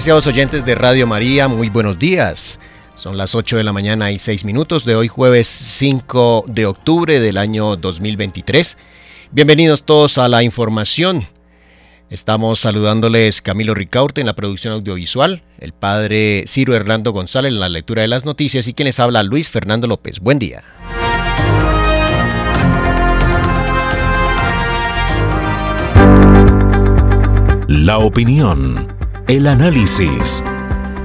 Apreciados oyentes de Radio María, muy buenos días. Son las 8 de la mañana y 6 minutos de hoy jueves 5 de octubre del año 2023. Bienvenidos todos a la información. Estamos saludándoles Camilo Ricaurte en la producción audiovisual, el padre Ciro Hernando González en la lectura de las noticias y quien les habla Luis Fernando López. Buen día. La opinión el análisis.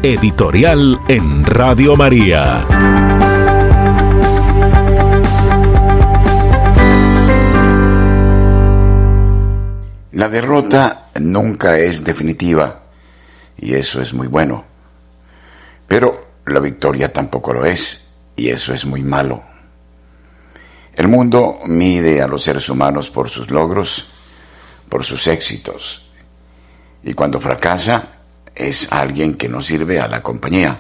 Editorial en Radio María. La derrota nunca es definitiva y eso es muy bueno. Pero la victoria tampoco lo es y eso es muy malo. El mundo mide a los seres humanos por sus logros, por sus éxitos. Y cuando fracasa, es alguien que no sirve a la compañía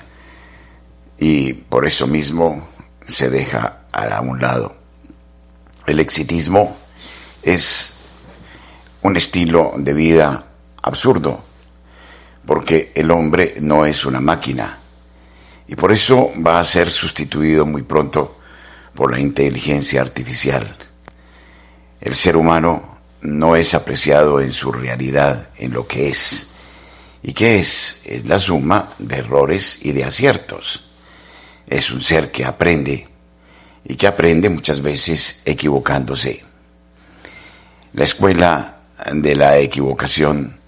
y por eso mismo se deja a un lado. El exitismo es un estilo de vida absurdo, porque el hombre no es una máquina y por eso va a ser sustituido muy pronto por la inteligencia artificial. El ser humano no es apreciado en su realidad, en lo que es ¿Y qué es? Es la suma de errores y de aciertos. Es un ser que aprende y que aprende muchas veces equivocándose. La escuela de la equivocación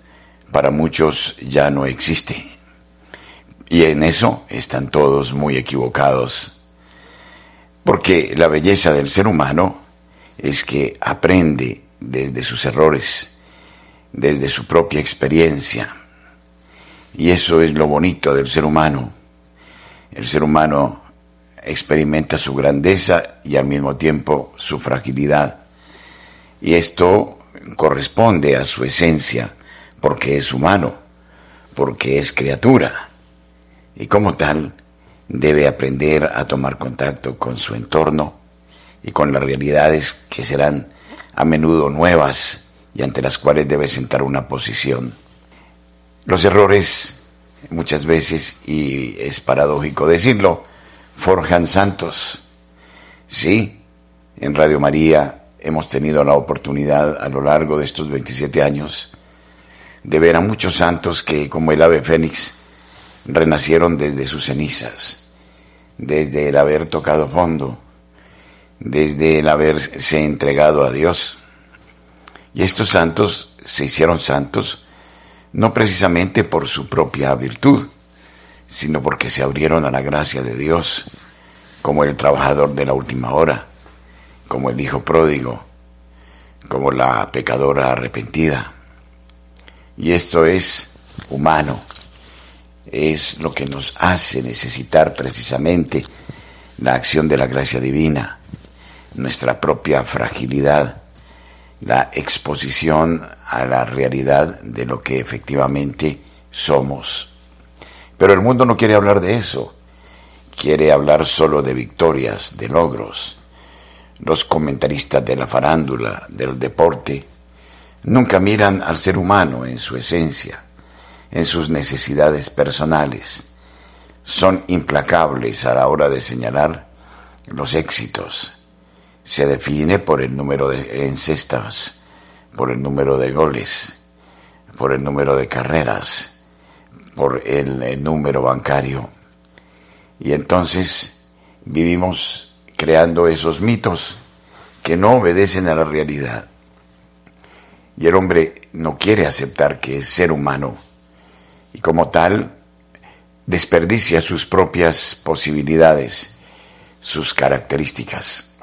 para muchos ya no existe. Y en eso están todos muy equivocados. Porque la belleza del ser humano es que aprende desde sus errores, desde su propia experiencia y eso es lo bonito del ser humano. El ser humano experimenta su grandeza y al mismo tiempo su fragilidad. Y esto corresponde a su esencia, porque es humano, porque es criatura. Y como tal, debe aprender a tomar contacto con su entorno y con las realidades que serán a menudo nuevas y ante las cuales debe sentar una posición. Los errores, muchas veces, y es paradójico decirlo, forjan santos. Sí, en Radio María hemos tenido la oportunidad a lo largo de estos 27 años de ver a muchos santos que, como el ave fénix, renacieron desde sus cenizas, desde el haber tocado fondo, desde el haberse entregado a Dios. Y estos santos se hicieron santos no precisamente por su propia virtud, sino porque se abrieron a la gracia de Dios, como el trabajador de la última hora, como el hijo pródigo, como la pecadora arrepentida. Y esto es humano, es lo que nos hace necesitar precisamente la acción de la gracia divina, nuestra propia fragilidad, la exposición a la realidad de lo que efectivamente somos. Pero el mundo no quiere hablar de eso, quiere hablar solo de victorias, de logros. Los comentaristas de la farándula, del deporte, nunca miran al ser humano en su esencia, en sus necesidades personales. Son implacables a la hora de señalar los éxitos, se define por el número de encestas, por el número de goles, por el número de carreras, por el, número bancario. Y entonces vivimos creando esos mitos que no obedecen a la realidad. Y el hombre no quiere aceptar que es ser humano y como tal desperdicia sus propias posibilidades, sus características.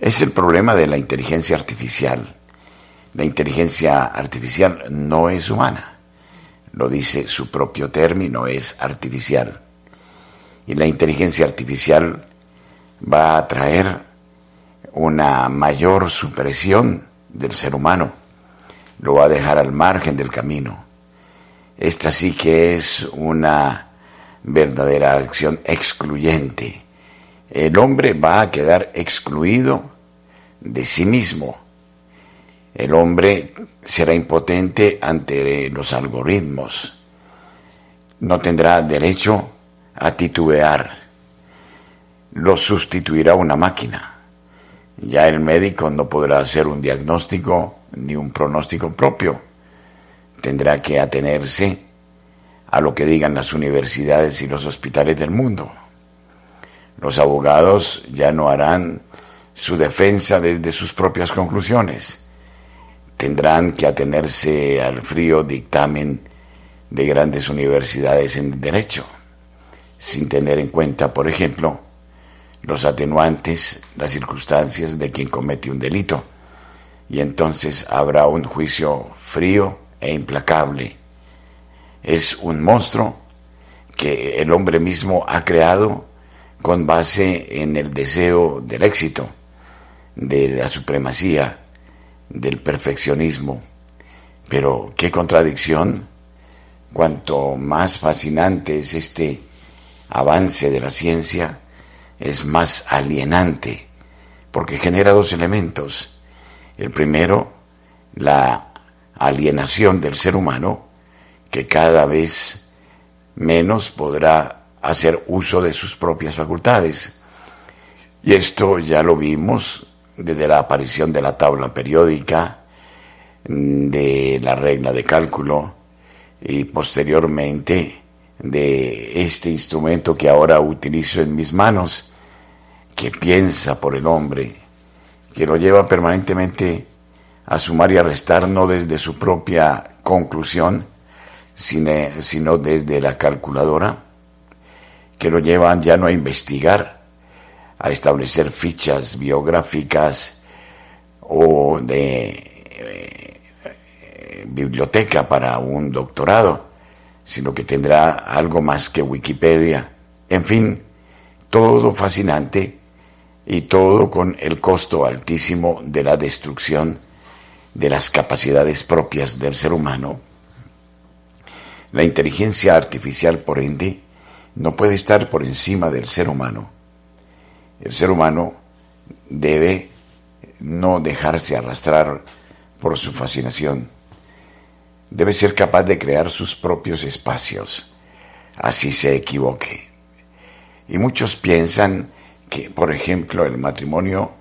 Es el problema de la inteligencia artificial. La inteligencia artificial no es humana. Lo dice su propio término, es artificial. Y la inteligencia artificial va a traer una mayor supresión del ser humano. Lo va a dejar al margen del camino. Esta sí que es una verdadera acción excluyente. El hombre va a quedar excluido de sí mismo. El hombre será impotente ante los algoritmos. no tendrá derecho a titubear. Lo sustituirá una máquina. Ya el médico no podrá hacer un diagnóstico ni un pronóstico propio. Tendrá que atenerse a lo que digan las universidades y los hospitales del mundo. Los abogados ya no harán su defensa desde sus propias conclusiones. Tendrán que atenerse al frío dictamen de grandes universidades en derecho, sin tener en cuenta, por ejemplo, los atenuantes, las circunstancias de quien comete un delito. Y entonces habrá un juicio frío e implacable. Es un monstruo que el hombre mismo ha creado con base en el deseo del éxito, de la supremacía, del perfeccionismo. Pero qué contradicción, cuanto más fascinante es este avance de la ciencia, es más alienante, porque genera dos elementos. El primero, la alienación del ser humano, que cada vez menos podrá hacer uso de sus propias facultades. Y esto ya lo vimos desde la aparición de la tabla periódica, de la regla de cálculo y posteriormente de este instrumento que ahora utilizo en mis manos, que piensa por el hombre, que lo lleva permanentemente a sumar y a restar no desde su propia conclusión, sino desde la calculadora que lo llevan ya no a investigar, a establecer fichas biográficas o de eh, biblioteca para un doctorado, sino que tendrá algo más que Wikipedia. En fin, todo fascinante y todo con el costo altísimo de la destrucción de las capacidades propias del ser humano. La inteligencia artificial, por ende, no puede estar por encima del ser humano. El ser humano debe no dejarse arrastrar por su fascinación. Debe ser capaz de crear sus propios espacios, así se equivoque. Y muchos piensan que, por ejemplo, el matrimonio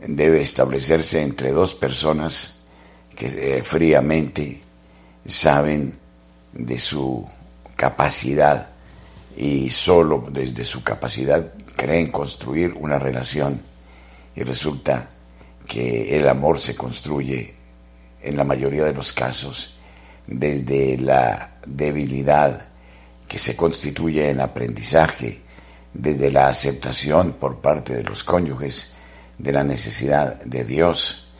debe establecerse entre dos personas que eh, fríamente saben de su capacidad y solo desde su capacidad creen construir una relación y resulta que el amor se construye en la mayoría de los casos desde la debilidad que se constituye en aprendizaje, desde la aceptación por parte de los cónyuges de la necesidad de Dios,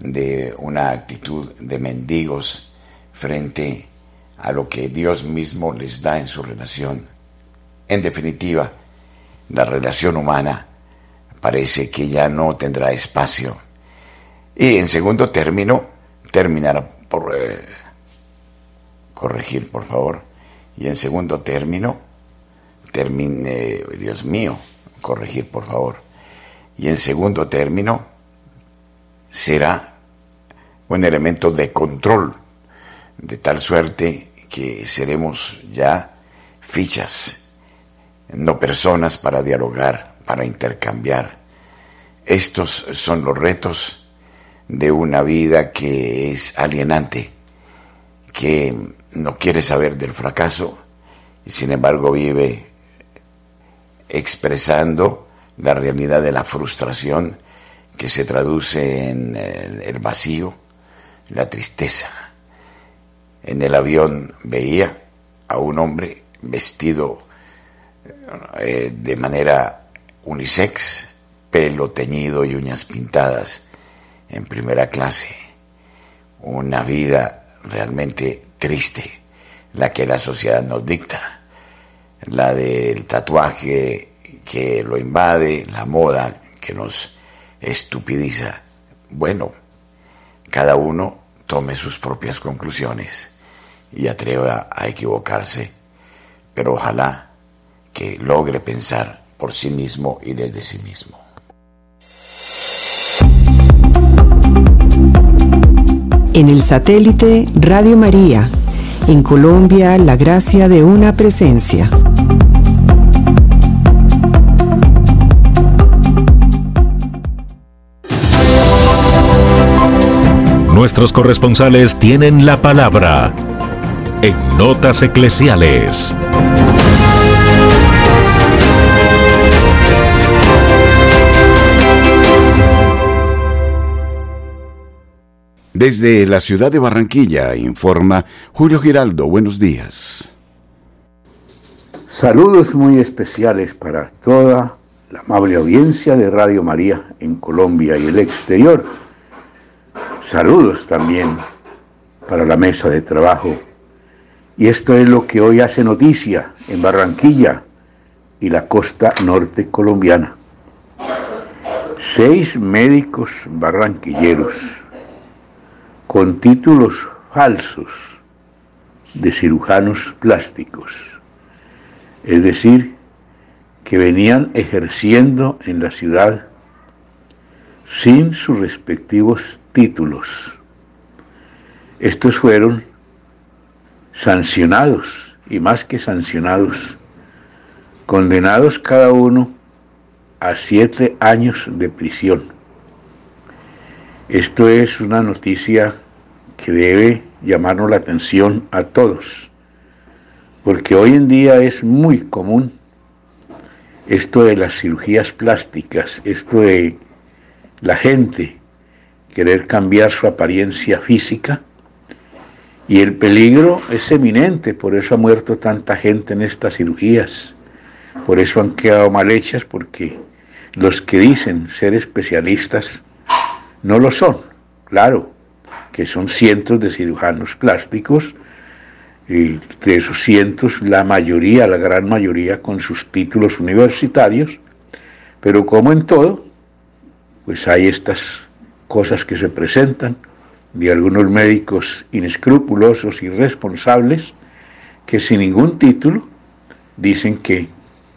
de una actitud de mendigos frente a lo que Dios mismo les da en su relación en definitiva, la relación humana parece que ya no tendrá espacio. Y en segundo término, terminará por eh, corregir, por favor. Y en segundo término, termine, Dios mío, corregir, por favor. Y en segundo término, será un elemento de control, de tal suerte que seremos ya fichas no personas para dialogar, para intercambiar. Estos son los retos de una vida que es alienante, que no quiere saber del fracaso y sin embargo vive expresando la realidad de la frustración que se traduce en el vacío, la tristeza. En el avión veía a un hombre vestido eh, de manera unisex, pelo teñido y uñas pintadas en primera clase. Una vida realmente triste, la que la sociedad nos dicta, la del tatuaje que lo invade, la moda que nos estupidiza. Bueno, cada uno tome sus propias conclusiones y atreva a equivocarse, pero ojalá que logre pensar por sí mismo y desde sí mismo. En el satélite Radio María En Colombia, la gracia de una presencia. Nuestros corresponsales tienen la palabra en Notas Eclesiales. Desde la ciudad de Barranquilla informa Julio Giraldo. Buenos días. Saludos muy especiales para toda la amable audiencia de Radio María en Colombia y el exterior. Saludos también para la mesa de trabajo. Y esto es lo que hoy hace noticia en Barranquilla y la costa norte colombiana. Seis médicos barranquilleros con títulos falsos de cirujanos plásticos, es decir, que venían ejerciendo en la ciudad sin sus respectivos títulos. Estos fueron sancionados, y más que sancionados, condenados cada uno a siete años de prisión. Esto es una noticia que debe llamarnos la atención a todos, porque hoy en día es muy común esto de las cirugías plásticas, esto de la gente querer cambiar su apariencia física, y el peligro es eminente, por eso ha muerto tanta gente en estas cirugías, por eso han quedado mal hechas, porque los que dicen ser especialistas no lo son, claro, que son cientos de cirujanos plásticos, y de esos cientos la mayoría, la gran mayoría con sus títulos universitarios, pero como en todo, pues hay estas cosas que se presentan de algunos médicos inescrupulosos y responsables que sin ningún título dicen que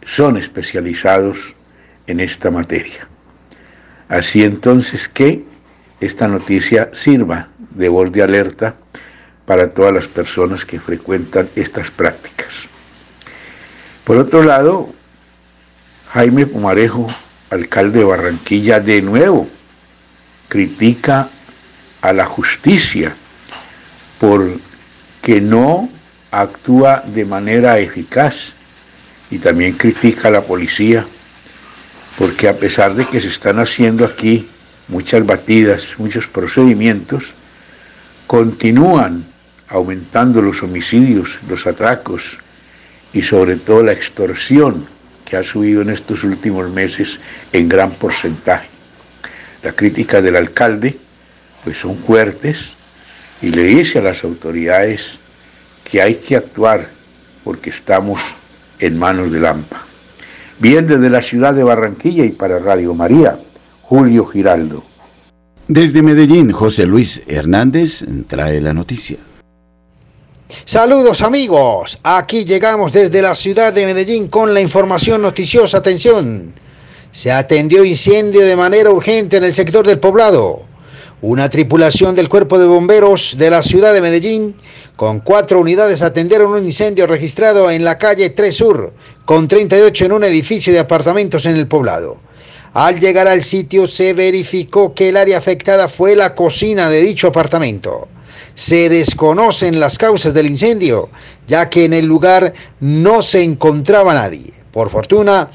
son especializados en esta materia. Así entonces que esta noticia sirva de voz de alerta para todas las personas que frecuentan estas prácticas. Por otro lado, Jaime Pumarejo, alcalde de Barranquilla, de nuevo critica a la justicia porque no actúa de manera eficaz y también critica a la policía porque a pesar de que se están haciendo aquí muchas batidas, muchos procedimientos, continúan aumentando los homicidios, los atracos y sobre todo la extorsión que ha subido en estos últimos meses en gran porcentaje. La crítica del alcalde pues son fuertes y le dice a las autoridades que hay que actuar porque estamos en manos del AMPA. Bien desde la ciudad de Barranquilla y para Radio María, Julio Giraldo. Desde Medellín, José Luis Hernández trae la noticia. Saludos amigos, aquí llegamos desde la ciudad de Medellín con la información noticiosa. Atención, se atendió incendio de manera urgente en el sector del poblado. Una tripulación del Cuerpo de Bomberos de la ciudad de Medellín con cuatro unidades atendieron un incendio registrado en la calle 3 Sur, con 38 en un edificio de apartamentos en el poblado. Al llegar al sitio se verificó que el área afectada fue la cocina de dicho apartamento. Se desconocen las causas del incendio, ya que en el lugar no se encontraba nadie. Por fortuna,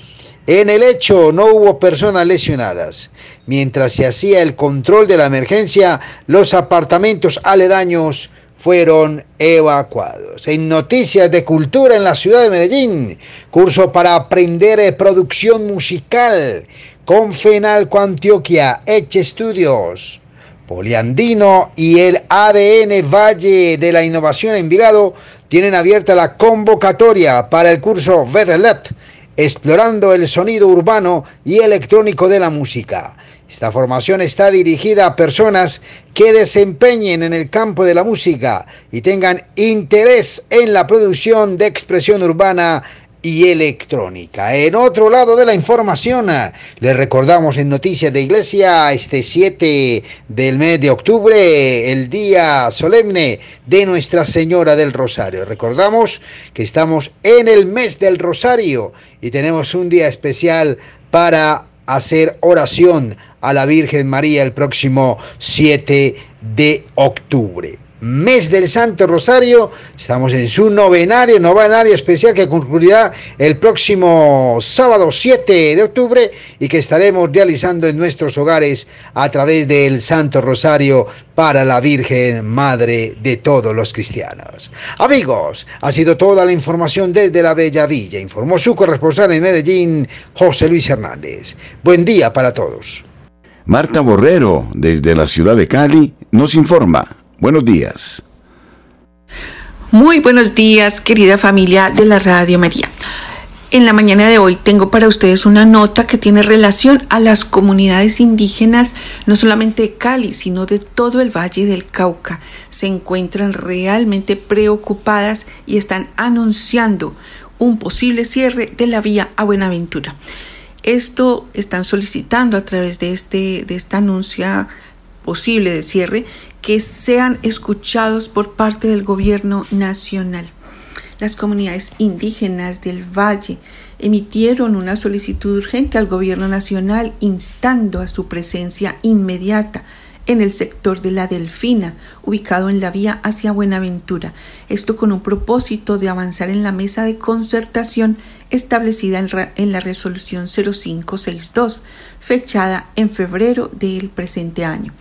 en el hecho no hubo personas lesionadas. Mientras se hacía el control de la emergencia, los apartamentos aledaños fueron evacuados. En noticias de cultura en la ciudad de Medellín, curso para aprender de producción musical con Fenalco Antioquia, Eche Estudios, Poliandino y el ADN Valle de la Innovación en Vigado tienen abierta la convocatoria para el curso VEDELET, explorando el sonido urbano y electrónico de la música. Esta formación está dirigida a personas que desempeñen en el campo de la música y tengan interés en la producción de expresión urbana y electrónica. En otro lado de la información, le recordamos en Noticias de Iglesia este 7 del mes de octubre, el día solemne de Nuestra Señora del Rosario. Recordamos que estamos en el mes del Rosario y tenemos un día especial para hacer oración a la Virgen María el próximo 7 de octubre mes del Santo Rosario. Estamos en su novenario, novenario especial que concluirá el próximo sábado 7 de octubre y que estaremos realizando en nuestros hogares a través del Santo Rosario para la Virgen Madre de todos los cristianos. Amigos, ha sido toda la información desde la Bella Villa. Informó su corresponsal en Medellín, José Luis Hernández. Buen día para todos. Marta Borrero, desde la ciudad de Cali, nos informa. Buenos días. Muy buenos días, querida familia de la Radio María. En la mañana de hoy tengo para ustedes una nota que tiene relación a las comunidades indígenas, no solamente de Cali, sino de todo el Valle del Cauca. Se encuentran realmente preocupadas y están anunciando un posible cierre de la vía a Buenaventura. Esto están solicitando a través de, este, de esta anuncia posible de cierre que sean escuchados por parte del gobierno nacional. Las comunidades indígenas del Valle emitieron una solicitud urgente al gobierno nacional instando a su presencia inmediata en el sector de la Delfina, ubicado en la vía hacia Buenaventura. Esto con un propósito de avanzar en la mesa de concertación establecida en, la resolución 0562, fechada en febrero del presente año.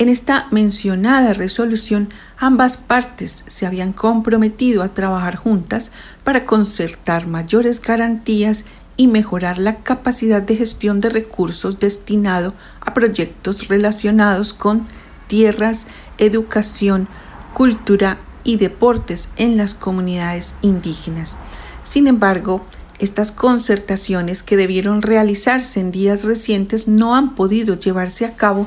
En esta mencionada resolución, ambas partes se habían comprometido a trabajar juntas para concertar mayores garantías y mejorar la capacidad de gestión de recursos destinado a proyectos relacionados con tierras, educación, cultura y deportes en las comunidades indígenas. Sin embargo, estas concertaciones que debieron realizarse en días recientes no han podido llevarse a cabo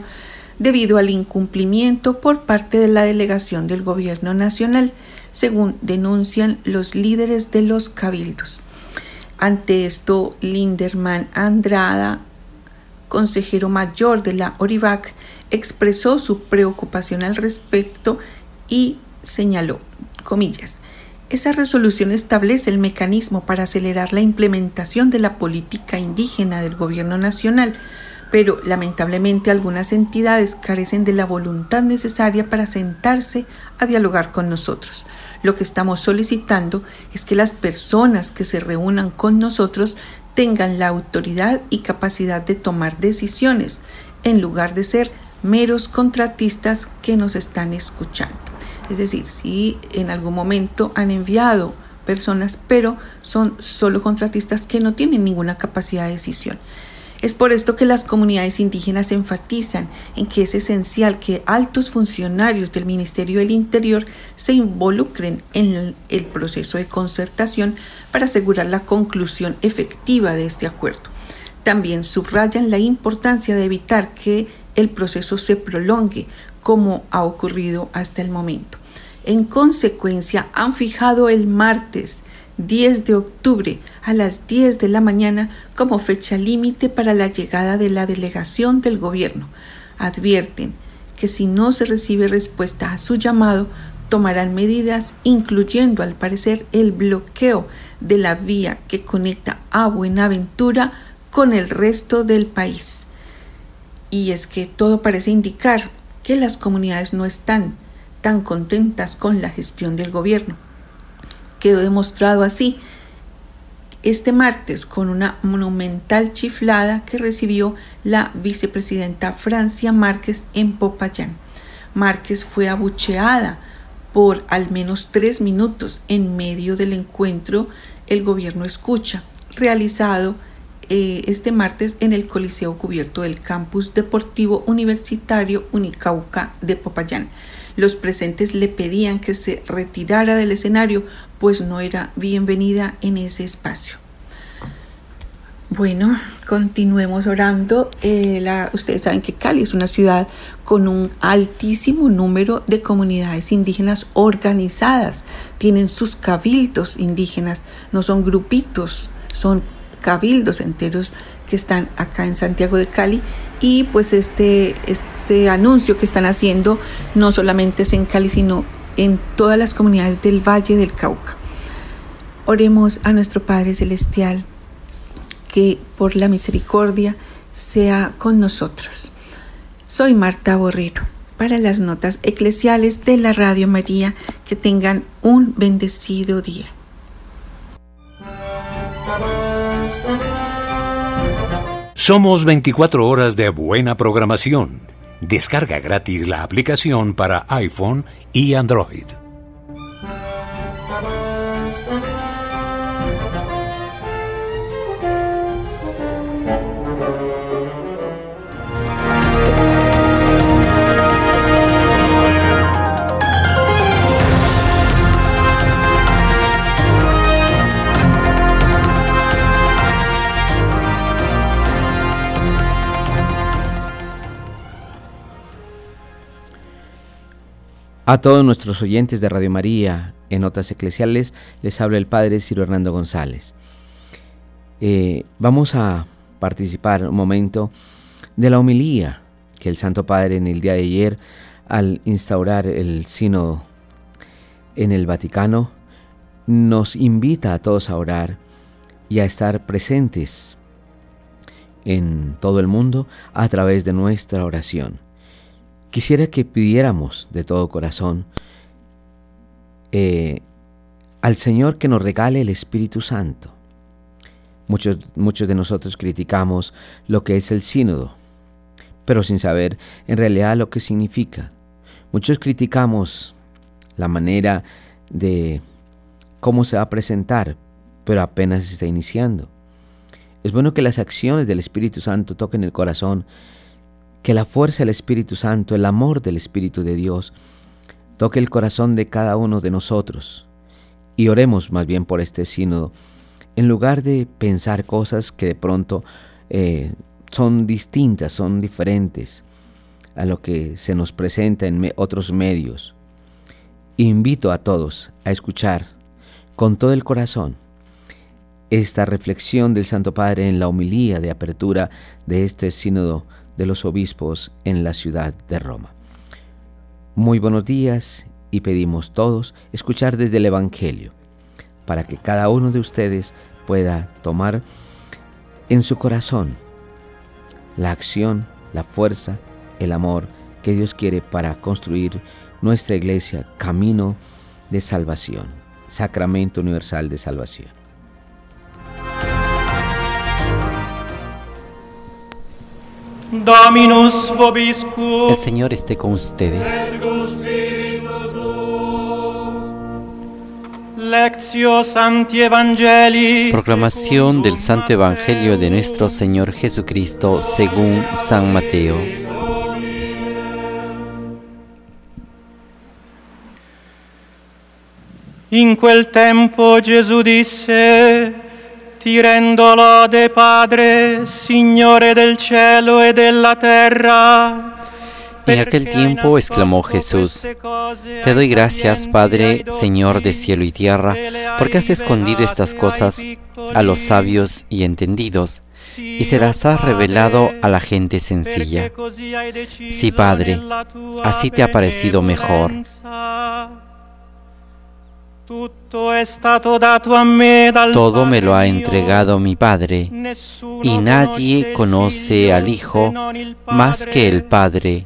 debido al incumplimiento por parte de la delegación del Gobierno Nacional, según denuncian los líderes de los cabildos. Ante esto, Linderman Andrada, consejero mayor de la ORIVAC, expresó su preocupación al respecto y señaló, comillas, esa resolución establece el mecanismo para acelerar la implementación de la política indígena del Gobierno Nacional, pero lamentablemente algunas entidades carecen de la voluntad necesaria para sentarse a dialogar con nosotros. Lo que estamos solicitando es que las personas que se reúnan con nosotros tengan la autoridad y capacidad de tomar decisiones, en lugar de ser meros contratistas que nos están escuchando. Es decir, si en algún momento han enviado personas, pero son solo contratistas que no tienen ninguna capacidad de decisión. Es por esto que las comunidades indígenas enfatizan en que es esencial que altos funcionarios del Ministerio del Interior se involucren en el proceso de concertación para asegurar la conclusión efectiva de este acuerdo. También subrayan la importancia de evitar que el proceso se prolongue como ha ocurrido hasta el momento. En consecuencia, han fijado el martes 10 de octubre a las 10 de la mañana como fecha límite para la llegada de la delegación del gobierno. Advierten que si no se recibe respuesta a su llamado, tomarán medidas incluyendo al parecer el bloqueo de la vía que conecta a Buenaventura con el resto del país. Y es que todo parece indicar que las comunidades no están tan contentas con la gestión del gobierno quedó demostrado así este martes con una monumental chiflada que recibió la vicepresidenta Francia Márquez en Popayán. Márquez fue abucheada por al menos tres minutos en medio del encuentro El Gobierno Escucha, realizado eh, este martes en el Coliseo Cubierto del Campus Deportivo Universitario Unicauca de Popayán. Los presentes le pedían que se retirara del escenario, pues no era bienvenida en ese espacio. Bueno, continuemos orando. Eh, la, ustedes saben que Cali es una ciudad con un altísimo número de comunidades indígenas organizadas. Tienen sus cabildos indígenas, no son grupitos, son cabildos enteros que están acá en Santiago de Cali. Y pues este, este anuncio que están haciendo no solamente es en Cali, sino en todas las comunidades del Valle del Cauca. Oremos a nuestro Padre Celestial que por la misericordia sea con nosotros. Soy Marta Borrero para las notas eclesiales de la Radio María. Que tengan un bendecido día. Somos 24 horas de buena programación. Descarga gratis la aplicación para iPhone y Android. A todos nuestros oyentes de Radio María en Notas Eclesiales les habla el Padre Ciro Hernando González. Eh, vamos a participar un momento de la homilía que el Santo Padre en el día de ayer, al instaurar el sínodo en el Vaticano, nos invita a todos a orar y a estar presentes en todo el mundo a través de nuestra oración. Quisiera que pidiéramos de todo corazón eh, al Señor que nos regale el Espíritu Santo. Muchos, muchos de nosotros criticamos lo que es el sínodo, pero sin saber en realidad lo que significa. Muchos criticamos la manera de cómo se va a presentar, pero apenas se está iniciando. Es bueno que las acciones del Espíritu Santo toquen el corazón que la fuerza del Espíritu Santo, el amor del Espíritu de Dios, toque el corazón de cada uno de nosotros. Y oremos más bien por este sínodo, en lugar de pensar cosas que de pronto eh, son distintas, son diferentes a lo que se nos presenta en otros medios. Invito a todos a escuchar con todo el corazón esta reflexión del Santo Padre en la homilía de apertura de este sínodo de los obispos en la ciudad de Roma. Muy buenos días y pedimos todos escuchar desde el Evangelio para que cada uno de ustedes pueda tomar en su corazón la acción, la fuerza, el amor que Dios quiere para construir nuestra iglesia camino de salvación, sacramento universal de salvación. Dominus vobiscum. El Señor esté con ustedes. Lectio Santi Evangelii. Proclamación del Santo Evangelio de nuestro Señor Jesucristo según San Mateo. In quel tempo Gesù disse ti rendo lode, Padre, Signore del cielo e della terra. En aquel tiempo exclamó Jesús, Te doy gracias, Padre, Señor de cielo y tierra, porque has escondido estas cosas a los sabios y entendidos, y se las has revelado a la gente sencilla. Sí, Padre, así te ha parecido mejor. Todo me lo ha entregado mi Padre, y nadie conoce al Hijo más que el Padre,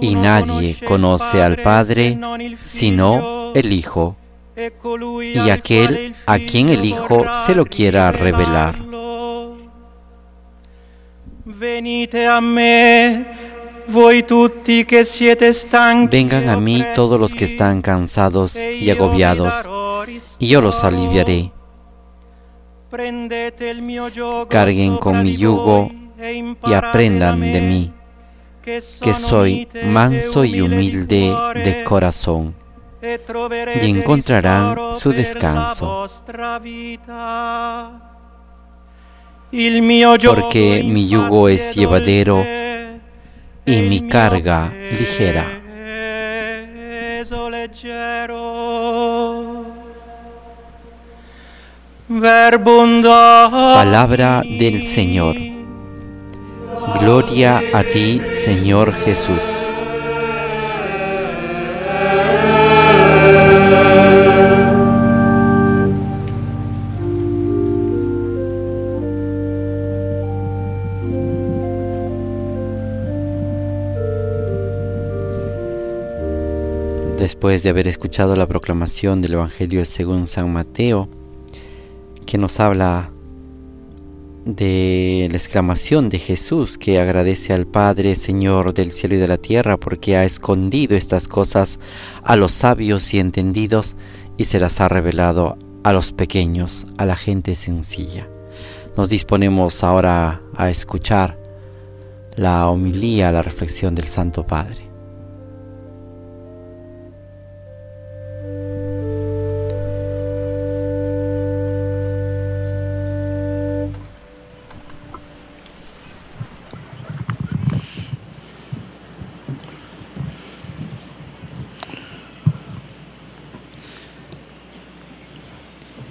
y nadie conoce al Padre sino el Hijo, y aquel a quien el Hijo se lo quiera revelar. A Vengan a mí todos los que están cansados y agobiados, y yo los aliviaré. Carguen con mi yugo y aprendan de mí, que soy manso y humilde de corazón, y encontrarán su descanso. porque mi yugo es llevadero y mi carga ligera. Palabra del Señor. Gloria a ti, Señor Jesús. Después de haber escuchado la proclamación del Evangelio según San Mateo, que nos habla de la exclamación de Jesús que agradece al Padre, Señor del cielo y de la tierra, porque ha escondido estas cosas a los sabios y entendidos y se las ha revelado a los pequeños, a la gente sencilla. Nos disponemos ahora a escuchar la homilía, la reflexión del Santo Padre.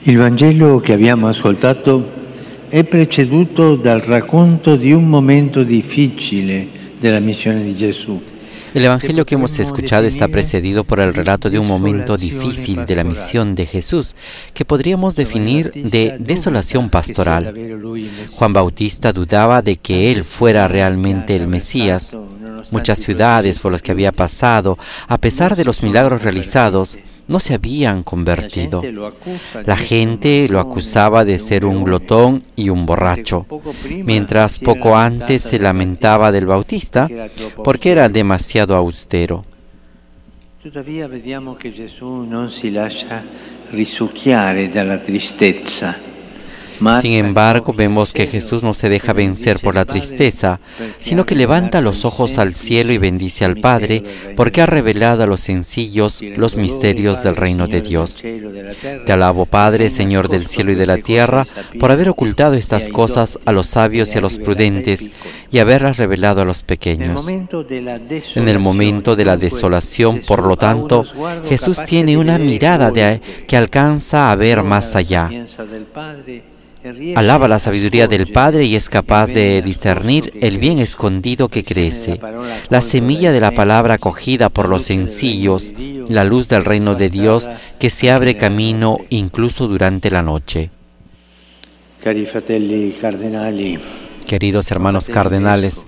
Il Vangelo che abbiamo ascoltato è preceduto dal racconto di un momento difficile della missione di Gesù. El Evangelio que hemos escuchado está precedido por el relato de un momento difícil de la misión de Jesús, que podríamos definir de desolación pastoral. Juan Bautista dudaba de que él fuera realmente el Mesías. Muchas ciudades por las que había pasado, a pesar de los milagros realizados, no se habían convertido. La gente lo acusaba de ser un glotón y un borracho, mientras poco antes se lamentaba del Bautista porque era demasiado austero. Tuttavia vediamo che Gesù non si lascia risucchiare dalla tristezza sin embargo, vemos que Jesús no se deja vencer por la tristeza, sino que levanta los ojos al cielo y bendice al Padre, porque ha revelado a los sencillos los misterios del reino de Dios. Te alabo, Padre, Señor del cielo y de la tierra, por haber ocultado estas cosas a los sabios y a los prudentes, y haberlas revelado a los pequeños. En el momento de la desolación, por lo tanto, Jesús tiene una mirada de, que alcanza a ver más allá alaba la sabiduría del Padre y es capaz de discernir el bien escondido que crece, la semilla de la palabra acogida por los sencillos, la luz del reino de Dios que se abre camino incluso durante la noche. Queridos hermanos cardenales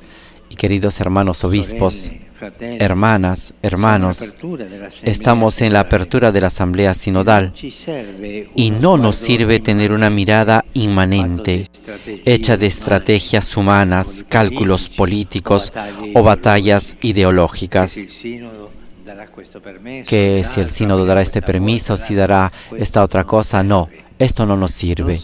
y queridos hermanos obispos, hermanas, hermanos, estamos en la apertura de la Asamblea Sinodal y no nos sirve tener una mirada inmanente, hecha de estrategias humanas, cálculos políticos o batallas ideológicas que si el sínodo dará este permiso, si dará esta otra cosa, no. Esto no nos sirve.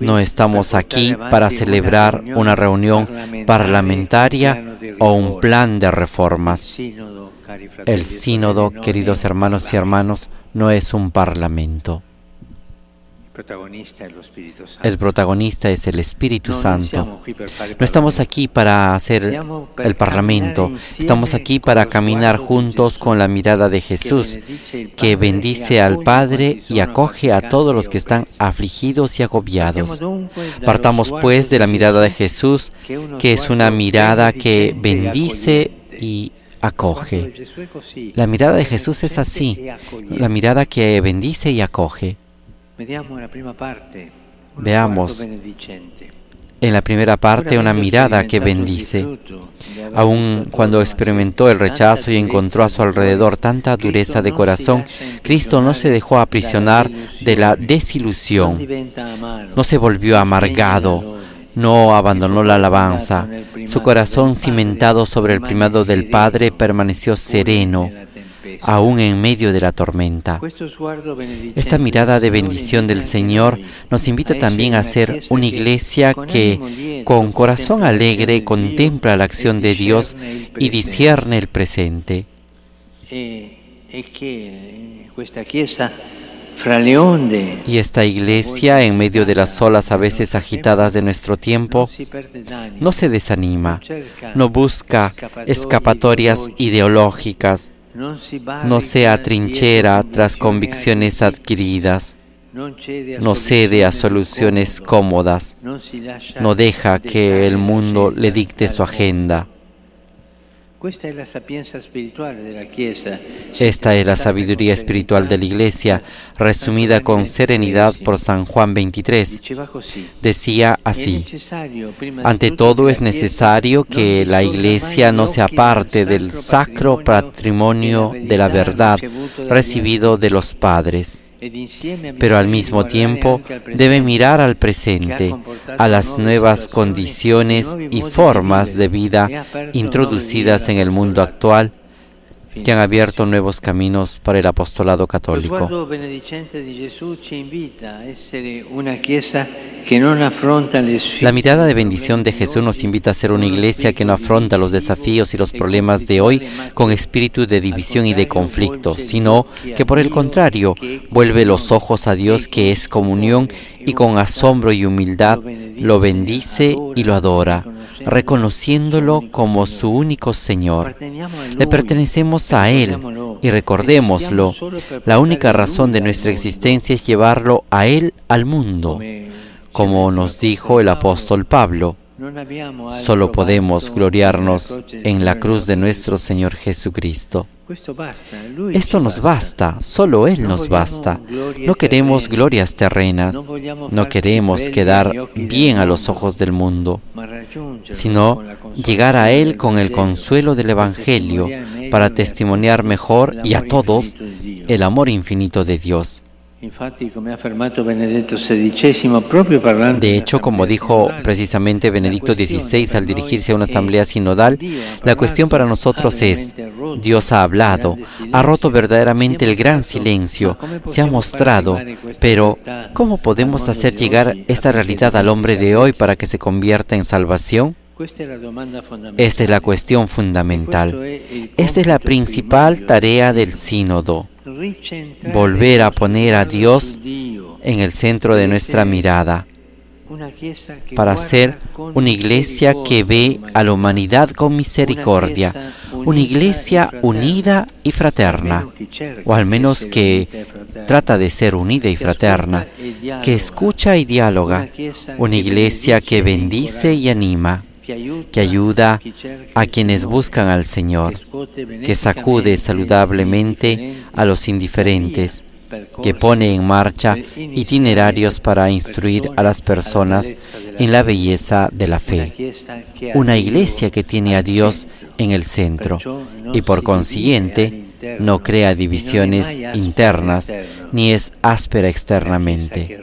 No estamos aquí para celebrar una reunión parlamentaria o un plan de reformas. El sínodo, queridos hermanos y hermanos, no es un parlamento. El protagonista es el Espíritu Santo. No estamos aquí para hacer el Parlamento, estamos aquí para caminar juntos con la mirada de Jesús, que bendice al Padre y acoge a todos los que están afligidos y agobiados. Partamos pues de la mirada de Jesús, que es una mirada que bendice y acoge. La mirada de Jesús es así, la mirada que bendice y acoge. Veamos en la primera parte una mirada que bendice. Aun cuando experimentó el rechazo y encontró a su alrededor tanta dureza de corazón, Cristo no se dejó aprisionar de la desilusión, no se volvió amargado, no abandonó la alabanza. Su corazón cimentado sobre el primado del Padre permaneció sereno aún en medio de la tormenta. Esta mirada de bendición del Señor nos invita también a ser una iglesia que con corazón alegre contempla la acción de Dios y discierne el presente. Y esta iglesia, en medio de las olas a veces agitadas de nuestro tiempo, no se desanima, no busca escapatorias ideológicas, no se atrinchera tras convicciones adquiridas, no cede a soluciones cómodas, no deja que el mundo le dicte su agenda. Esta es la sabiduría espiritual de la Iglesia, resumida con serenidad por San Juan 23. Decía así, ante todo es necesario que la Iglesia no se aparte del sacro patrimonio de la verdad recibido de los padres pero al mismo tiempo debe mirar al presente, a las nuevas condiciones y formas de vida introducidas en el mundo actual que han abierto nuevos caminos para el apostolado católico. La mirada de bendición de Jesús nos invita a ser una iglesia que no afronta los desafíos y los problemas de hoy con espíritu de división y de conflicto, sino que por el contrario vuelve los ojos a Dios que es comunión y con asombro y humildad lo bendice y lo adora reconociéndolo como su único Señor. Le pertenecemos a Él y recordémoslo, la única razón de nuestra existencia es llevarlo a Él al mundo. Como nos dijo el apóstol Pablo, solo podemos gloriarnos en la cruz de nuestro Señor Jesucristo. Esto nos basta, solo Él nos basta. No queremos glorias terrenas, no queremos quedar bien a los ojos del mundo, sino llegar a Él con el consuelo del Evangelio para testimoniar mejor y a todos el amor infinito de Dios. De hecho, como dijo precisamente Benedicto XVI al dirigirse a una asamblea sinodal, la cuestión para nosotros es, Dios ha hablado, ha roto verdaderamente el gran silencio, se ha mostrado, pero ¿cómo podemos hacer llegar esta realidad al hombre de hoy para que se convierta en salvación? Esta es la cuestión fundamental. Esta es la principal tarea del sínodo volver a poner a Dios en el centro de nuestra mirada para ser una iglesia que ve a la humanidad con misericordia, una iglesia unida y fraterna, o al menos que trata de ser unida y fraterna, que escucha y dialoga, una iglesia que bendice y anima, que ayuda a quienes buscan al Señor, que sacude saludablemente a los indiferentes, que pone en marcha itinerarios para instruir a las personas en la belleza de la fe. Una iglesia que tiene a Dios en el centro. y por consiguiente no crea divisiones internas ni es áspera externamente.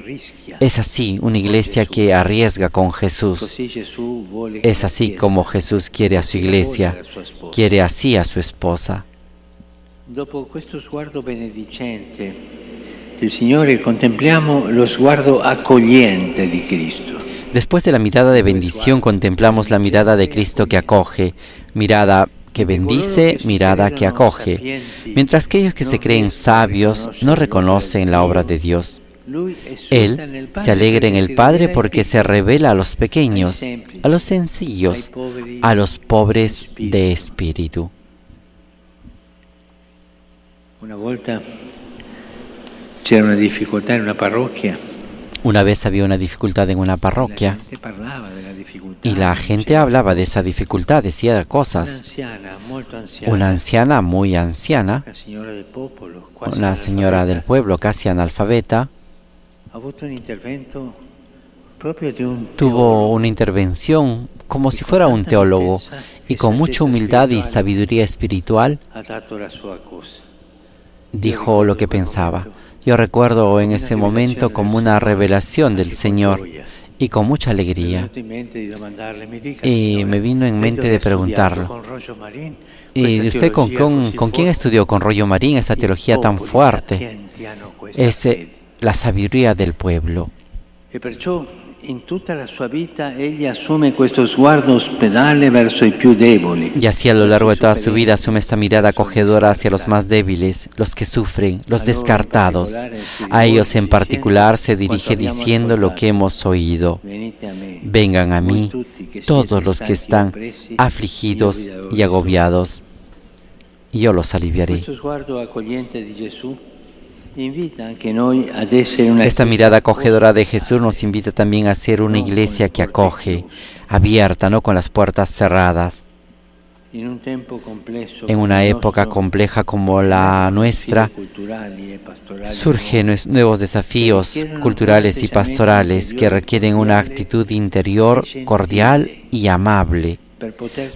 Es así una iglesia que arriesga con Jesús. Es así como Jesús quiere a su iglesia, quiere así a su esposa. Después de la mirada de bendición contemplamos la mirada de Cristo que acoge, mirada que bendice, mirada que acoge, mientras aquellos que se creen sabios no reconocen la obra de Dios. Él se alegra en el Padre porque se revela a los pequeños, a los sencillos, a los pobres de espíritu. Una volta c'era una difficoltà in una parrocchia. Una vez había una dificultad en una parroquia y la gente hablaba de esa dificultad, decía cosas. Una anciana muy anciana, una señora del pueblo casi analfabeta, tuvo una intervención como si fuera un teólogo y con mucha humildad y sabiduría espiritual dijo lo que pensaba. Yo recuerdo en ese momento como una revelación del Señor y con mucha alegría. Y me vino en mente de preguntarlo. ¿Y usted con, con, quién estudió con Rollo Marín esa teología tan fuerte? Es la sabiduría del pueblo. Y así a lo largo de toda su vida asume esta mirada acogedora hacia los más débiles, los que sufren, los descartados. A ellos en particular se dirige diciendo lo que hemos oído. Vengan a mí todos los que están afligidos y agobiados, y yo los aliviaré. Esta mirada acogedora de Jesús nos invita también a ser una iglesia que acoge, abierta, no con las puertas cerradas. En una época compleja como la nuestra, surgen nuevos desafíos culturales y pastorales que requieren una actitud interior cordial y amable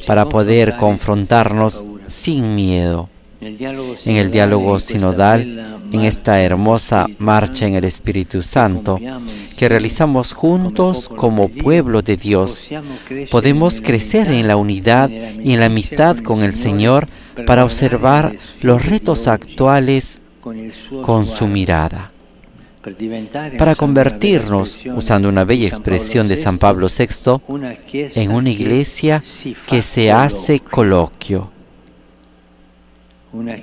para poder confrontarnos sin miedo. En el diálogo sinodal, en esta hermosa marcha en el Espíritu Santo que realizamos juntos como pueblo de Dios, podemos crecer en la unidad y en la amistad con el Señor para observar los retos actuales con su mirada para convertirnos, usando una bella expresión de San Pablo VI, en una iglesia que se hace coloquio. Una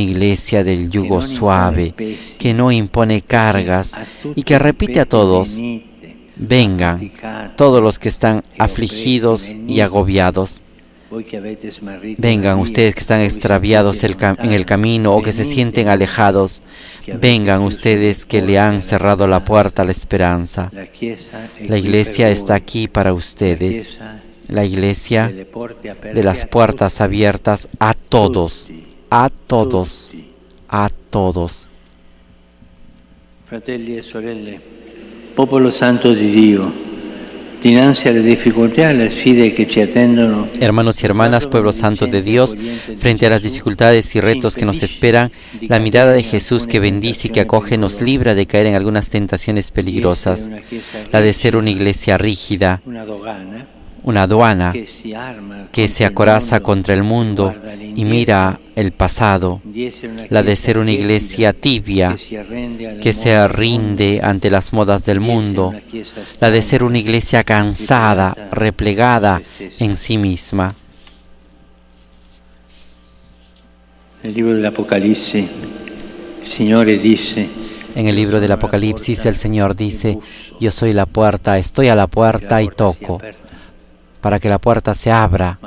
iglesia del yugo suave, que no impone cargas y que repite a todos, vengan todos los que están afligidos y agobiados Vengan ustedes que están extraviados en el camino o que se sienten alejados. Vengan ustedes que le han cerrado la puerta a la esperanza. La iglesia está aquí para ustedes. La iglesia de las puertas abiertas a todos, a todos, a todos. Fratelli e sorelle, popolo santo di Dio. Hermanos y hermanas, pueblo santo de Dios, frente a las dificultades y retos que nos esperan, la mirada de Jesús que bendice y que acoge nos libra de caer en algunas tentaciones peligrosas, la de ser una iglesia rígida, una aduana que se acoraza contra el mundo y mira el pasado, la de ser una iglesia tibia que se rinde ante las modas del mundo, la de ser una iglesia cansada, replegada en sí misma. En el libro del Apocalipsis, el Señor dice, en el libro del Apocalipsis el Señor dice, yo soy la puerta, estoy a la puerta y toco para que la puerta se abra.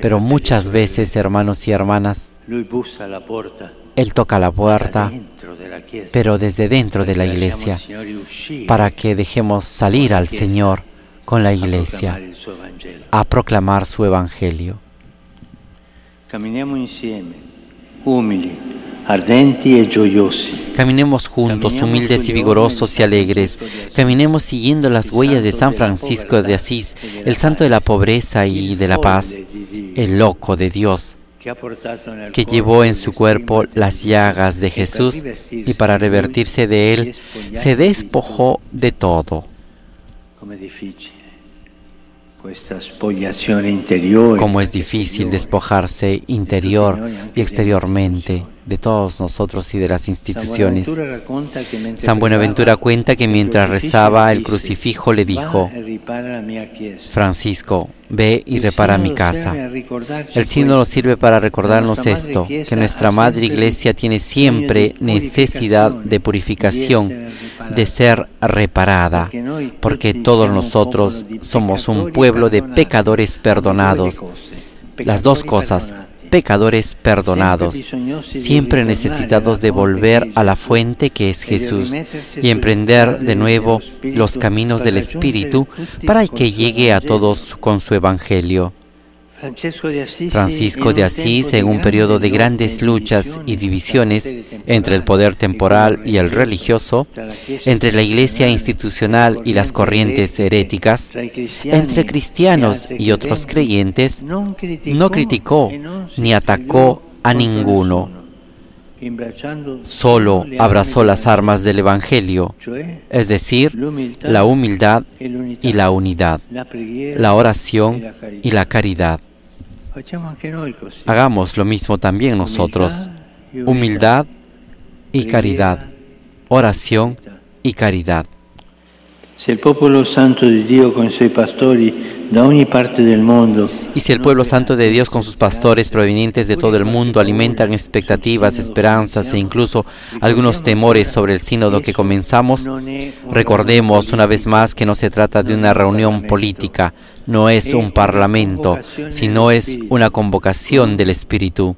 Pero muchas veces, hermanos y hermanas, Él toca la puerta, pero desde dentro de la iglesia, para que dejemos salir al Señor con la iglesia a proclamar su evangelio. Caminemos insieme, humili, ardenti e gioiosi. Caminemos juntos, humildes y vigorosos y alegres. Caminemos siguiendo las huellas de San Francisco de Asís, el santo de la pobreza y de la paz, el loco de Dios, que llevó en su cuerpo las llagas de Jesús y para revertirse de él se despojó de todo. Como es difícil despojarse interior y exteriormente de todos nosotros y de las instituciones. San Buenaventura cuenta que mientras rezaba el crucifijo le dijo, Francisco, ve y repara mi casa. El sínodo sirve para recordarnos esto, que nuestra Madre Iglesia tiene siempre necesidad de purificación, de ser reparada, porque todos nosotros somos un pueblo de pecadores perdonados. Las dos cosas, pecadores perdonados, siempre necesitados de volver a la fuente que es Jesús y emprender de nuevo los caminos del Espíritu para que llegue a todos con su Evangelio. Francisco de Asís, en un periodo de grandes luchas y divisiones entre el poder temporal y el religioso, entre la iglesia institucional y las corrientes heréticas, entre cristianos y otros creyentes, no criticó ni atacó a ninguno. Solo abrazó las armas del Evangelio, es decir, la humildad y la unidad, la oración y la caridad. Hagamos lo mismo también nosotros. Humildad y caridad. Oración y caridad. Si el pueblo santo de Dios con sus pastores parte del mundo. Y si el pueblo santo de Dios con sus pastores provenientes de todo el mundo alimentan expectativas, esperanzas e incluso algunos temores sobre el sínodo que comenzamos, recordemos una vez más que no se trata de una reunión política, no es un parlamento, sino es una convocación del Espíritu.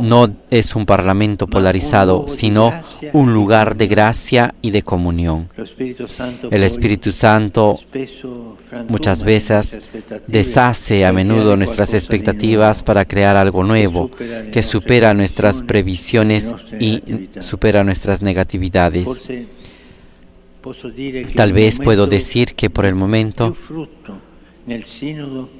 No. Es un parlamento polarizado, sino un lugar de gracia y de comunión. El Espíritu Santo muchas veces deshace a menudo nuestras expectativas para crear algo nuevo que supera nuestras previsiones y supera nuestras negatividades. Tal vez puedo decir que por el momento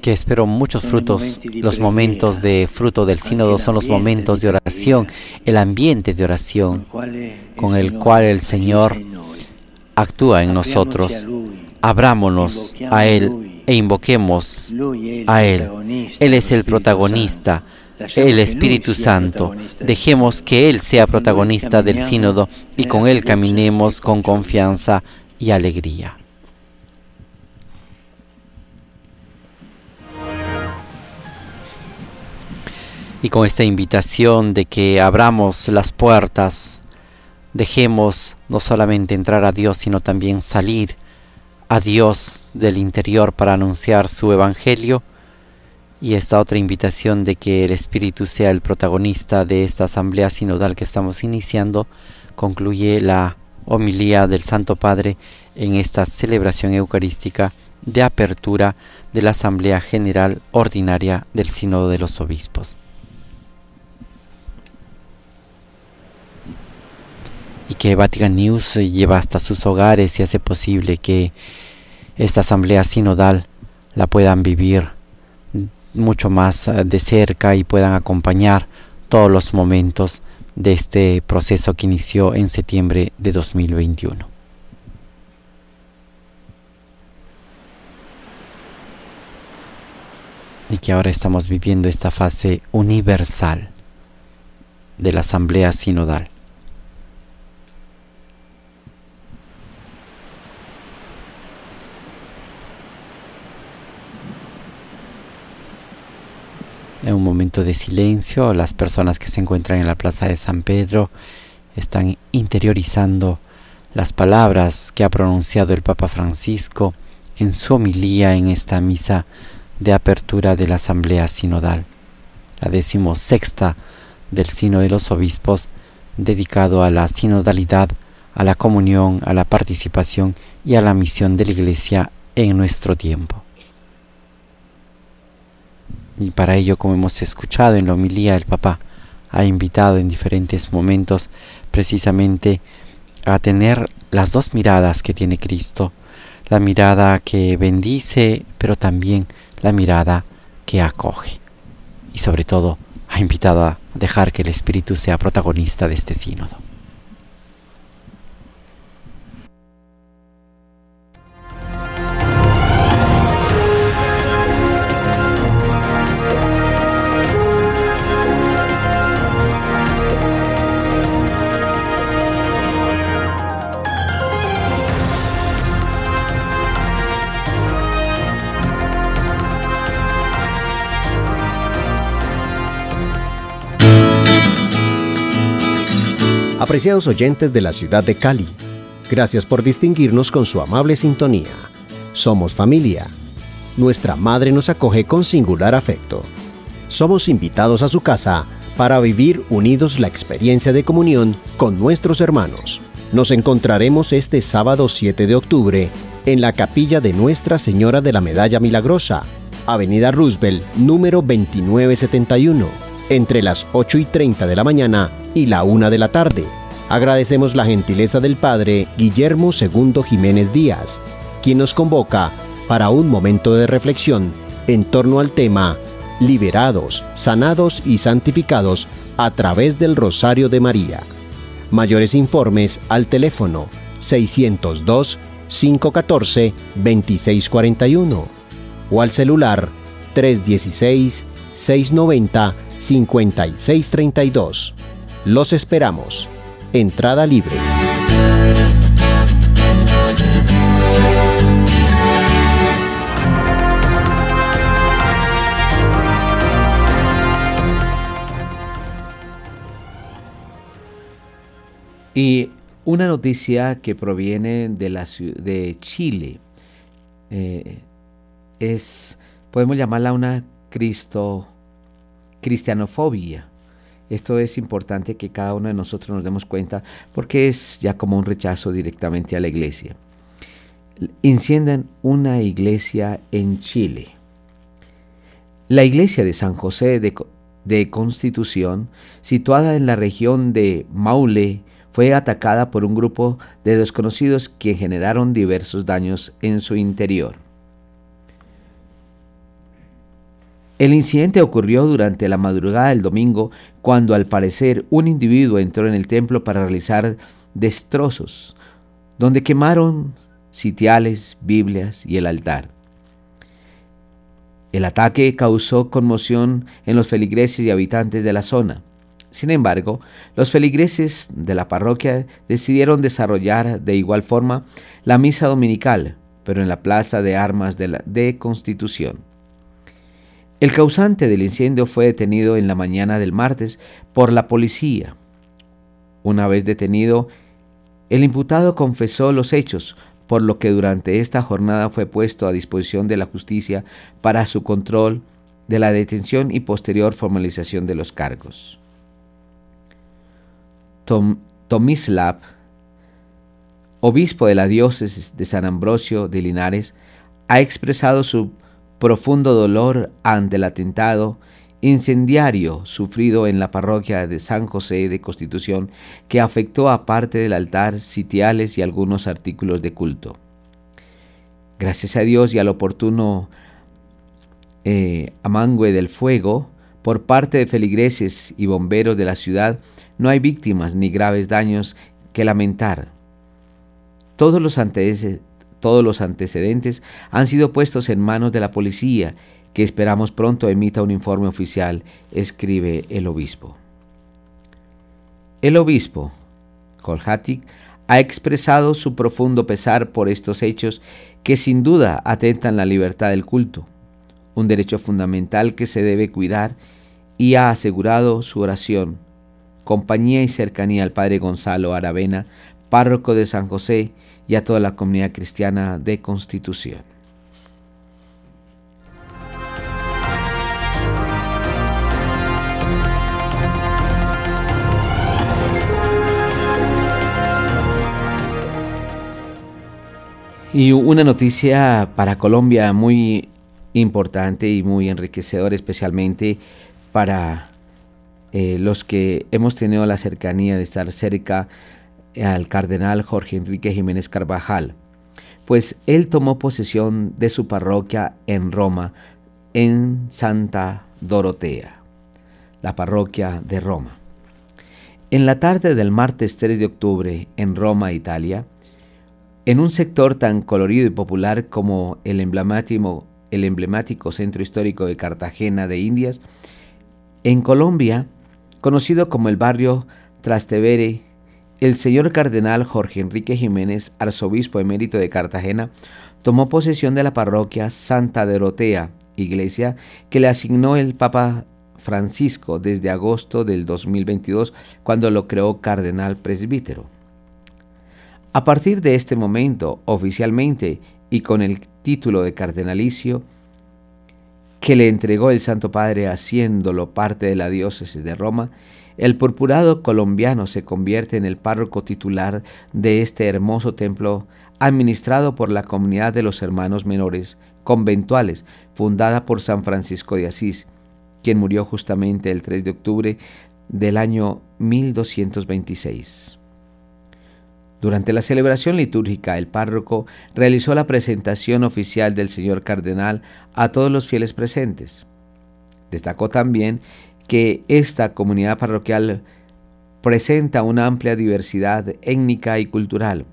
que espero muchos frutos. Los momentos de fruto del sínodo son los momentos de oración, el ambiente de oración con el cual el Señor actúa en nosotros. Abrámonos a Él e invoquemos a Él. Él es el protagonista, el Espíritu Santo. Dejemos que Él sea protagonista del sínodo y con Él caminemos con confianza y alegría. y con esta invitación de que abramos las puertas, dejemos no solamente entrar a Dios, sino también salir a Dios del interior para anunciar su evangelio, y esta otra invitación de que el Espíritu sea el protagonista de esta asamblea sinodal que estamos iniciando, concluye la homilía del Santo Padre en esta celebración eucarística de apertura de la Asamblea General Ordinaria del Sínodo de los Obispos. y que Vatican News lleva hasta sus hogares y hace posible que esta asamblea sinodal la puedan vivir mucho más eh, de cerca y puedan acompañar todos los momentos de este proceso que inició en septiembre de 2021. Y que ahora estamos viviendo esta fase universal de la asamblea sinodal. En un momento de silencio, las personas que se encuentran en la plaza de San Pedro están interiorizando las palabras que ha pronunciado el Papa Francisco en su homilía en esta misa de apertura de la Asamblea Sinodal, la decimosexta del Sino de los Obispos, dedicado a la sinodalidad, a la comunión, a la participación y a la misión de la Iglesia en nuestro tiempo. Y para ello, como hemos escuchado en la homilía, el Papa ha invitado en diferentes momentos precisamente a tener las dos miradas que tiene Cristo, la mirada que bendice, pero también la mirada que acoge. Y sobre todo, ha invitado a dejar que el Espíritu sea protagonista de este sínodo. Apreciados oyentes de la ciudad de Cali, gracias por distinguirnos con su amable sintonía. Somos familia. Nuestra madre nos acoge con singular afecto. Somos invitados a su casa para vivir unidos la experiencia de comunión con nuestros hermanos. Nos encontraremos este sábado 7 de octubre en la capilla de Nuestra Señora de la Medalla Milagrosa, Avenida Roosevelt, número 2971, entre las 8 y 30 de la mañana y la una de la tarde. Agradecemos la gentileza del Padre Guillermo II Jiménez Díaz, quien nos convoca para un momento de reflexión en torno al tema Liberados, sanados y santificados a través del Rosario de María. Mayores informes al teléfono 602-514-2641 o al celular 316-690-5632. Los esperamos entrada libre. Y una noticia que proviene de, la, de Chile eh, es, podemos llamarla una cristo, cristianofobia. Esto es importante que cada uno de nosotros nos demos cuenta porque es ya como un rechazo directamente a la iglesia. Incendian una iglesia en Chile. La iglesia de San José de Constitución, situada en la región de Maule, fue atacada por un grupo de desconocidos que generaron diversos daños en su interior. El incidente ocurrió durante la madrugada del domingo cuando al parecer un individuo entró en el templo para realizar destrozos, donde quemaron sitiales, Biblias y el altar. El ataque causó conmoción en los feligreses y habitantes de la zona. Sin embargo, los feligreses de la parroquia decidieron desarrollar de igual forma la misa dominical, pero en la plaza de armas de, la, de Constitución. El causante del incendio fue detenido en la mañana del martes por la policía. Una vez detenido, el imputado confesó los hechos, por lo que durante esta jornada fue puesto a disposición de la justicia para su control de la detención y posterior formalización de los cargos. Tomislav, obispo de la diócesis de San Ambrosio de Linares, ha expresado su profundo dolor ante el atentado incendiario sufrido en la parroquia de San José de Constitución que afectó a parte del altar, sitiales y algunos artículos de culto. Gracias a Dios y al oportuno eh, amangue del fuego, por parte de feligreses y bomberos de la ciudad no hay víctimas ni graves daños que lamentar. Todos los, todos los antecedentes han sido puestos en manos de la policía, que esperamos pronto emita un informe oficial, escribe el obispo. El obispo, Kolhatik, ha expresado su profundo pesar por estos hechos que sin duda atentan la libertad del culto, un derecho fundamental que se debe cuidar y ha asegurado su oración, compañía y cercanía al Padre Gonzalo Aravena, párroco de San José, y a toda la comunidad cristiana de Constitución. Y una noticia para Colombia muy importante y muy enriquecedora, especialmente para eh, los que hemos tenido la cercanía de estar cerca al cardenal Jorge Enrique Jiménez Carvajal, pues él tomó posesión de su parroquia en Roma, en Santa Dorotea, la parroquia de Roma. En la tarde del martes 3 de octubre, en Roma, Italia, en un sector tan colorido y popular como el emblemático, centro histórico de Cartagena de Indias, en Colombia, conocido como el barrio Trastevere, el señor cardenal Jorge Enrique Jiménez, arzobispo emérito de Cartagena, tomó posesión de la parroquia Santa Dorotea, iglesia que le asignó el Papa Francisco desde agosto del 2022, cuando lo creó cardenal presbítero. A partir de este momento, oficialmente y con el título de cardenalicio, que le entregó el Santo Padre haciéndolo parte de la diócesis de Roma, el purpurado colombiano se convierte en el párroco titular de este hermoso templo administrado por la comunidad de los hermanos menores conventuales, fundada por San Francisco de Asís, quien murió justamente el 3 de octubre del año 1226. Durante la celebración litúrgica, el párroco realizó la presentación oficial del señor cardenal a todos los fieles presentes. Destacó también que esta comunidad parroquial presenta una amplia diversidad étnica y cultural.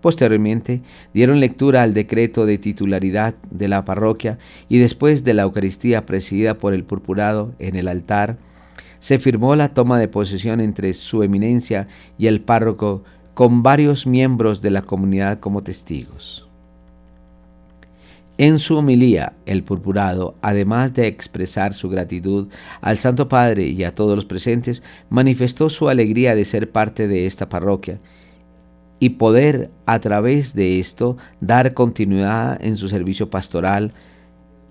Posteriormente dieron lectura al decreto de titularidad de la parroquia y después de la Eucaristía presidida por el purpurado en el altar, se firmó la toma de posesión entre su eminencia y el párroco con varios miembros de la comunidad como testigos. En su homilía, el purpurado, además de expresar su gratitud al Santo Padre y a todos los presentes, manifestó su alegría de ser parte de esta parroquia y poder a través de esto dar continuidad en su servicio pastoral,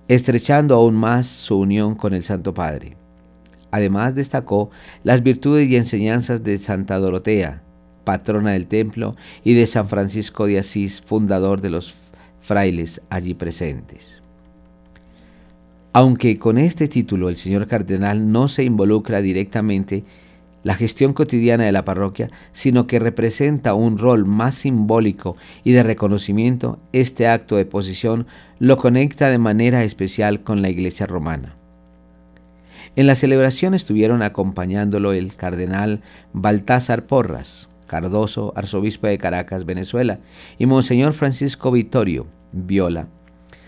estrechando aún más su unión con el Santo Padre. Además destacó las virtudes y enseñanzas de Santa Dorotea, patrona del templo, y de San Francisco de Asís, fundador de los frailes allí presentes. Aunque con este título el señor cardenal no se involucra directamente la gestión cotidiana de la parroquia, sino que representa un rol más simbólico y de reconocimiento, este acto de posición lo conecta de manera especial con la Iglesia romana. En la celebración estuvieron acompañándolo el cardenal Baltázar Porras, Cardoso, arzobispo de Caracas, Venezuela, y Monseñor Francisco Vittorio Viola,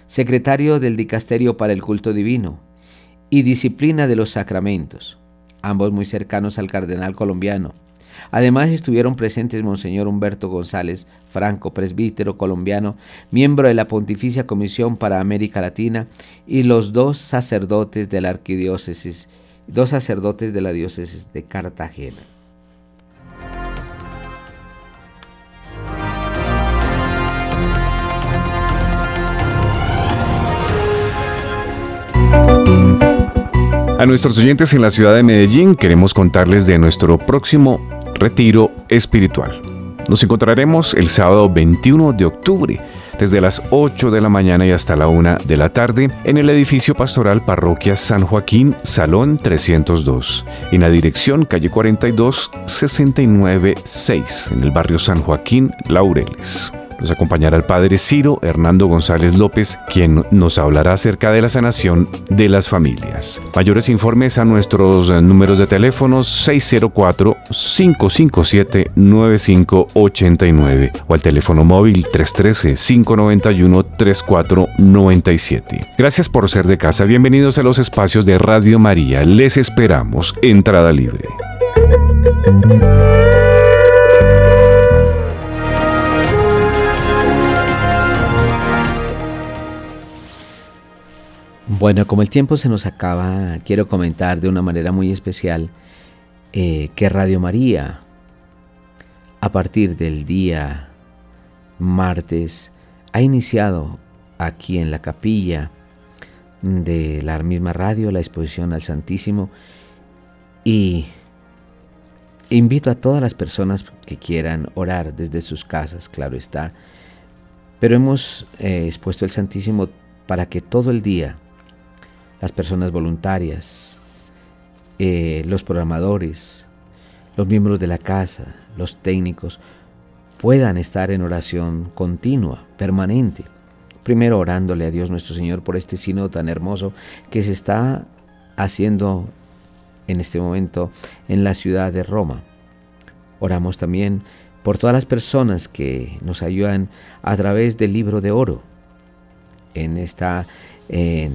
secretario del Dicasterio para el Culto Divino y Disciplina de los Sacramentos, ambos muy cercanos al cardenal colombiano. Además estuvieron presentes Monseñor Humberto González Franco, presbítero colombiano, miembro de la Pontificia Comisión para América Latina, y los dos sacerdotes de la arquidiócesis, dos sacerdotes de la diócesis de Cartagena. A nuestros oyentes en la ciudad de Medellín queremos contarles de nuestro próximo retiro espiritual. Nos encontraremos el sábado 21 de octubre desde las 8 de la mañana y hasta la 1 de la tarde en el edificio pastoral Parroquia San Joaquín, Salón 302, en la dirección calle 42 696 en el barrio San Joaquín, Laureles. Nos acompañará el padre Ciro Hernando González López, quien nos hablará acerca de la sanación de las familias. Mayores informes a nuestros números de teléfono 604-557-9589 o al teléfono móvil 313-591-3497. Gracias por ser de casa. Bienvenidos a los espacios de Radio María. Les esperamos. Entrada libre. Bueno, como el tiempo se nos acaba, quiero comentar de una manera muy especial eh, que Radio María, a partir del día martes, ha iniciado aquí en la capilla de la misma radio la exposición al Santísimo y invito a todas las personas que quieran orar desde sus casas, claro está, pero hemos eh, expuesto el Santísimo para que todo el día las personas voluntarias, eh, los programadores, los miembros de la casa, los técnicos, puedan estar en oración continua, permanente. Primero orándole a Dios nuestro Señor por este signo tan hermoso que se está haciendo en este momento en la ciudad de Roma. Oramos también por todas las personas que nos ayudan a través del libro de oro en esta en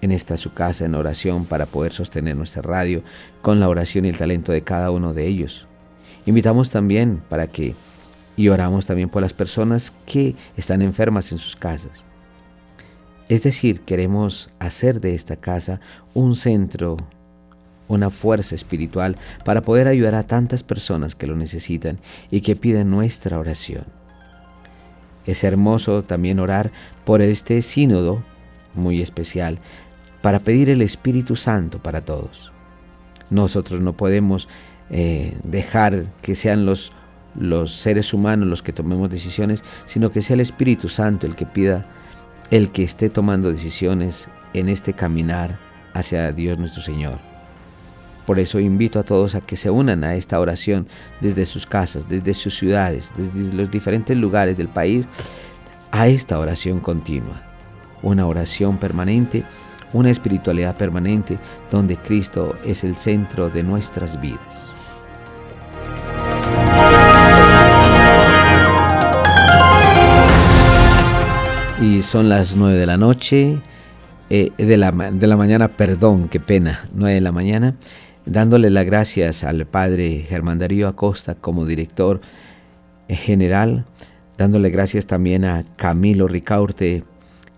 en esta su casa en oración para poder sostener nuestra radio con la oración y el talento de cada uno de ellos. Invitamos también para que y oramos también por las personas que están enfermas en sus casas. Es decir, queremos hacer de esta casa un centro, una fuerza espiritual para poder ayudar a tantas personas que lo necesitan y que piden nuestra oración. Es hermoso también orar por este sínodo muy especial para pedir el Espíritu Santo para todos. Nosotros no podemos eh, dejar que sean los, los seres humanos los que tomemos decisiones, sino que sea el Espíritu Santo el que pida, el que esté tomando decisiones en este caminar hacia Dios nuestro Señor. Por eso invito a todos a que se unan a esta oración desde sus casas, desde sus ciudades, desde los diferentes lugares del país, a esta oración continua, una oración permanente una espiritualidad permanente donde Cristo es el centro de nuestras vidas. Y son las nueve de la noche, eh, de, la, de la mañana, perdón, qué pena, nueve de la mañana, dándole las gracias al padre Germán Darío Acosta como director general, dándole gracias también a Camilo Ricaurte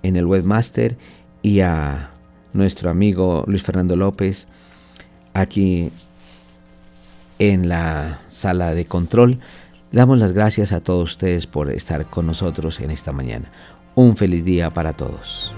en el webmaster y a nuestro amigo Luis Fernando López aquí en la sala de control. Damos las gracias a todos ustedes por estar con nosotros en esta mañana. Un feliz día para todos.